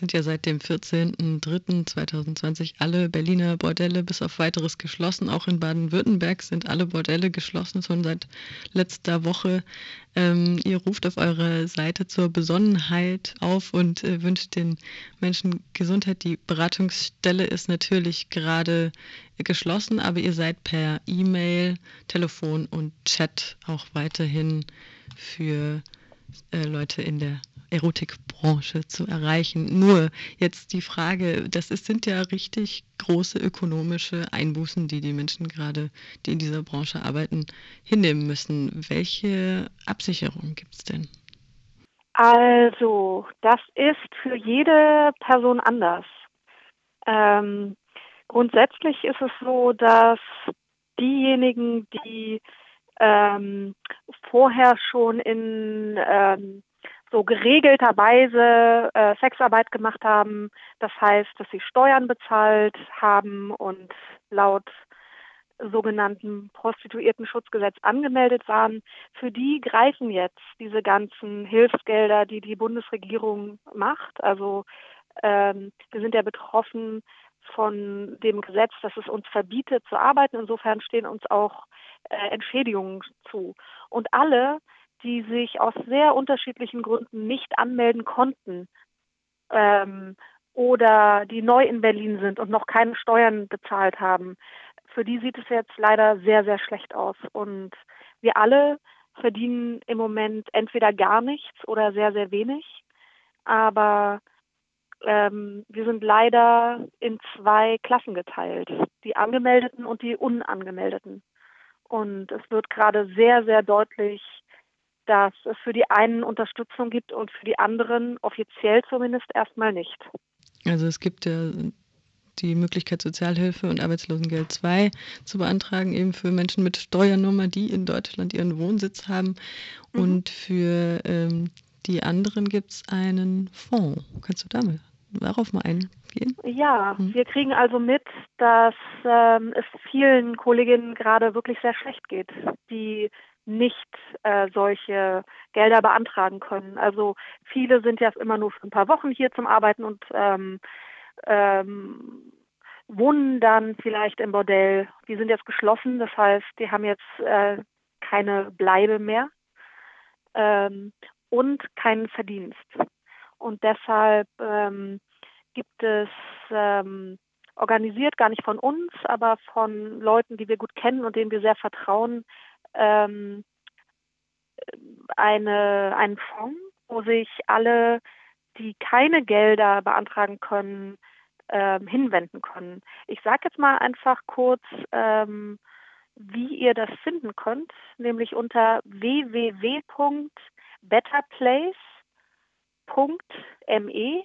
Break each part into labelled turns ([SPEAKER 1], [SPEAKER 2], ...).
[SPEAKER 1] sind ja seit dem 14.03.2020 alle Berliner Bordelle bis auf weiteres geschlossen. Auch in Baden-Württemberg sind alle Bordelle geschlossen, schon seit letzter Woche. Ähm, ihr ruft auf eurer Seite zur Besonnenheit auf und äh, wünscht den Menschen Gesundheit. Die Beratungsstelle ist natürlich gerade geschlossen, aber ihr seid per E-Mail, Telefon und Chat auch weiterhin für äh, Leute in der Erotikbranche zu erreichen. Nur jetzt die Frage, das ist, sind ja richtig große ökonomische Einbußen, die die Menschen gerade, die in dieser Branche arbeiten, hinnehmen müssen. Welche Absicherung gibt es denn?
[SPEAKER 2] Also, das ist für jede Person anders. Ähm, grundsätzlich ist es so, dass diejenigen, die ähm, vorher schon in ähm, so geregelterweise äh, Sexarbeit gemacht haben. Das heißt, dass sie Steuern bezahlt haben und laut sogenannten Prostituiertenschutzgesetz angemeldet waren. Für die greifen jetzt diese ganzen Hilfsgelder, die die Bundesregierung macht. Also ähm, wir sind ja betroffen von dem Gesetz, das es uns verbietet zu arbeiten. Insofern stehen uns auch äh, Entschädigungen zu. Und alle, die sich aus sehr unterschiedlichen Gründen nicht anmelden konnten ähm, oder die neu in Berlin sind und noch keine Steuern bezahlt haben, für die sieht es jetzt leider sehr, sehr schlecht aus. Und wir alle verdienen im Moment entweder gar nichts oder sehr, sehr wenig. Aber ähm, wir sind leider in zwei Klassen geteilt, die Angemeldeten und die Unangemeldeten. Und es wird gerade sehr, sehr deutlich, dass es für die einen Unterstützung gibt und für die anderen offiziell zumindest erstmal nicht.
[SPEAKER 1] Also es gibt ja die Möglichkeit, Sozialhilfe und Arbeitslosengeld 2 zu beantragen, eben für Menschen mit Steuernummer, die in Deutschland ihren Wohnsitz haben. Mhm. Und für ähm, die anderen gibt es einen Fonds. Kannst du damit darauf mal eingehen?
[SPEAKER 2] Ja, mhm. wir kriegen also mit, dass ähm, es vielen Kolleginnen gerade wirklich sehr schlecht geht, die nicht äh, solche Gelder beantragen können. Also viele sind ja immer nur für ein paar Wochen hier zum Arbeiten und ähm, ähm, wohnen dann vielleicht im Bordell. Die sind jetzt geschlossen, das heißt, die haben jetzt äh, keine Bleibe mehr ähm, und keinen Verdienst. Und deshalb ähm, gibt es ähm, organisiert, gar nicht von uns, aber von Leuten, die wir gut kennen und denen wir sehr vertrauen, ähm, eine, einen Fonds, wo sich alle, die keine Gelder beantragen können, ähm, hinwenden können. Ich sage jetzt mal einfach kurz, ähm, wie ihr das finden könnt, nämlich unter www.betterplace.me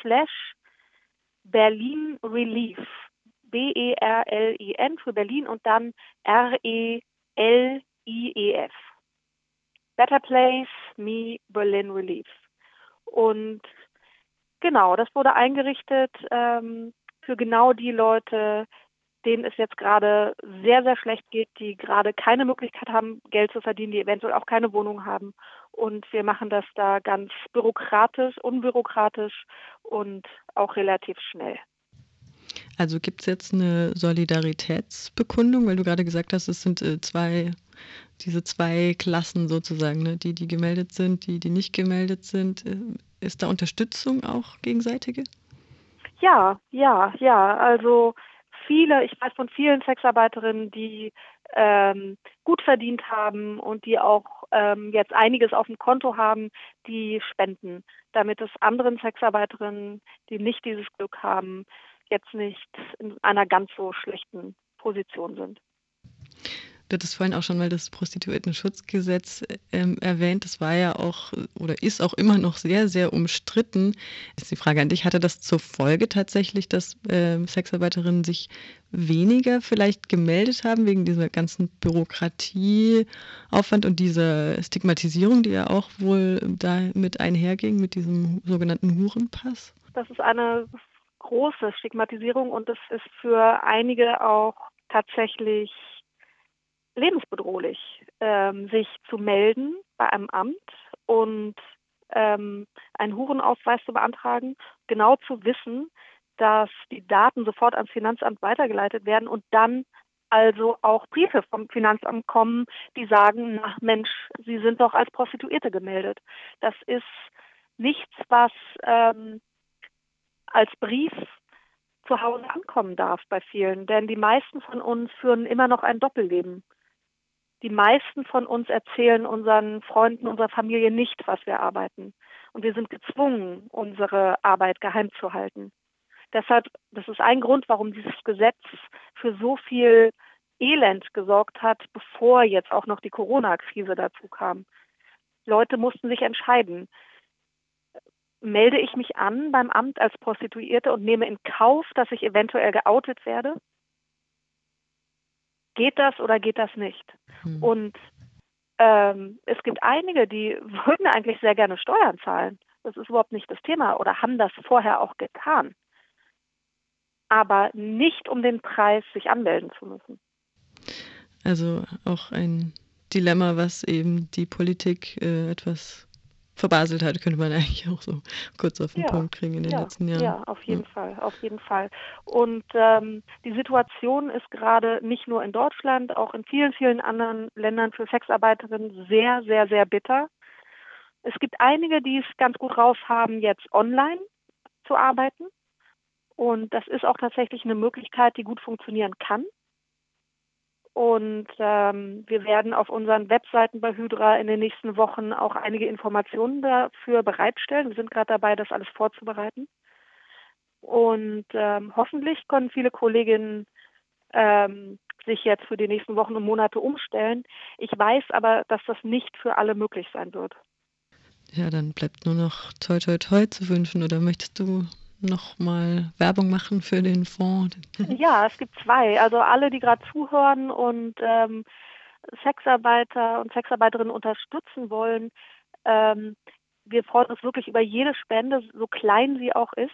[SPEAKER 2] slash Berlin Relief. B-E-R-L-I-N für Berlin und dann R-E-L-I-E-F. Better Place, Me, Berlin Relief. Und genau, das wurde eingerichtet ähm, für genau die Leute, denen es jetzt gerade sehr, sehr schlecht geht, die gerade keine Möglichkeit haben, Geld zu verdienen, die eventuell auch keine Wohnung haben. Und wir machen das da ganz bürokratisch, unbürokratisch und auch relativ schnell.
[SPEAKER 1] Also gibt es jetzt eine Solidaritätsbekundung, weil du gerade gesagt hast, es sind äh, zwei, diese zwei Klassen sozusagen, ne? die, die gemeldet sind, die, die nicht gemeldet sind. Äh, ist da Unterstützung auch gegenseitige?
[SPEAKER 2] Ja, ja, ja. Also viele, ich weiß von vielen Sexarbeiterinnen, die ähm, gut verdient haben und die auch ähm, jetzt einiges auf dem Konto haben, die spenden, damit es anderen Sexarbeiterinnen, die nicht dieses Glück haben, jetzt nicht in einer ganz so schlechten Position sind.
[SPEAKER 1] Du hattest vorhin auch schon mal das Prostituiertenschutzgesetz ähm, erwähnt. Das war ja auch oder ist auch immer noch sehr, sehr umstritten. Ist die Frage an dich, hatte das zur Folge tatsächlich, dass äh, Sexarbeiterinnen sich weniger vielleicht gemeldet haben wegen dieser ganzen Bürokratieaufwand und dieser Stigmatisierung, die ja auch wohl da mit einherging, mit diesem sogenannten Hurenpass?
[SPEAKER 2] Das ist eine große Stigmatisierung und es ist für einige auch tatsächlich lebensbedrohlich, ähm, sich zu melden bei einem Amt und ähm, einen Hurenausweis zu beantragen, genau zu wissen, dass die Daten sofort ans Finanzamt weitergeleitet werden und dann also auch Briefe vom Finanzamt kommen, die sagen, na Mensch, Sie sind doch als Prostituierte gemeldet. Das ist nichts, was ähm, als Brief zu Hause ankommen darf bei vielen. Denn die meisten von uns führen immer noch ein Doppelleben. Die meisten von uns erzählen unseren Freunden, unserer Familie nicht, was wir arbeiten. Und wir sind gezwungen, unsere Arbeit geheim zu halten. Deshalb, das ist ein Grund, warum dieses Gesetz für so viel Elend gesorgt hat, bevor jetzt auch noch die Corona-Krise dazu kam. Leute mussten sich entscheiden. Melde ich mich an beim Amt als Prostituierte und nehme in Kauf, dass ich eventuell geoutet werde? Geht das oder geht das nicht? Hm. Und ähm, es gibt einige, die würden eigentlich sehr gerne Steuern zahlen. Das ist überhaupt nicht das Thema oder haben das vorher auch getan aber nicht um den Preis sich anmelden zu müssen.
[SPEAKER 1] Also auch ein Dilemma, was eben die Politik äh, etwas verbaselt hat, könnte man eigentlich auch so kurz auf den ja, Punkt kriegen in den
[SPEAKER 2] ja,
[SPEAKER 1] letzten Jahren.
[SPEAKER 2] Ja, auf jeden ja. Fall, auf jeden Fall. Und ähm, die Situation ist gerade nicht nur in Deutschland, auch in vielen, vielen anderen Ländern für Sexarbeiterinnen sehr, sehr, sehr bitter. Es gibt einige, die es ganz gut raus haben, jetzt online zu arbeiten. Und das ist auch tatsächlich eine Möglichkeit, die gut funktionieren kann. Und ähm, wir werden auf unseren Webseiten bei Hydra in den nächsten Wochen auch einige Informationen dafür bereitstellen. Wir sind gerade dabei, das alles vorzubereiten. Und ähm, hoffentlich können viele Kolleginnen ähm, sich jetzt für die nächsten Wochen und Monate umstellen. Ich weiß aber, dass das nicht für alle möglich sein wird.
[SPEAKER 1] Ja, dann bleibt nur noch toi toi toi zu wünschen. Oder möchtest du nochmal Werbung machen für den Fonds?
[SPEAKER 2] Ja, es gibt zwei. Also alle, die gerade zuhören und ähm, Sexarbeiter und Sexarbeiterinnen unterstützen wollen. Ähm, wir freuen uns wirklich über jede Spende, so klein sie auch ist.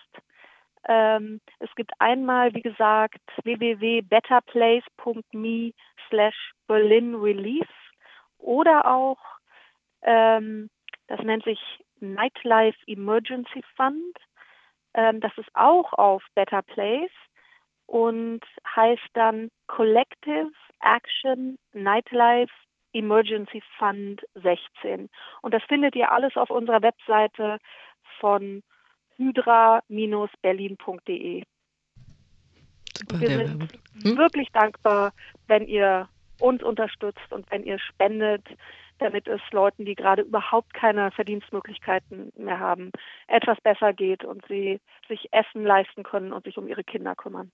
[SPEAKER 2] Ähm, es gibt einmal, wie gesagt, www.betterplace.me slash Berlin Relief oder auch, ähm, das nennt sich Nightlife Emergency Fund. Ähm, das ist auch auf Better Place und heißt dann Collective Action Nightlife Emergency Fund 16. Und das findet ihr alles auf unserer Webseite von hydra-berlin.de. Wir sind hm? wirklich dankbar, wenn ihr uns unterstützt und wenn ihr spendet damit es Leuten, die gerade überhaupt keine Verdienstmöglichkeiten mehr haben, etwas besser geht und sie sich Essen leisten können und sich um ihre Kinder kümmern.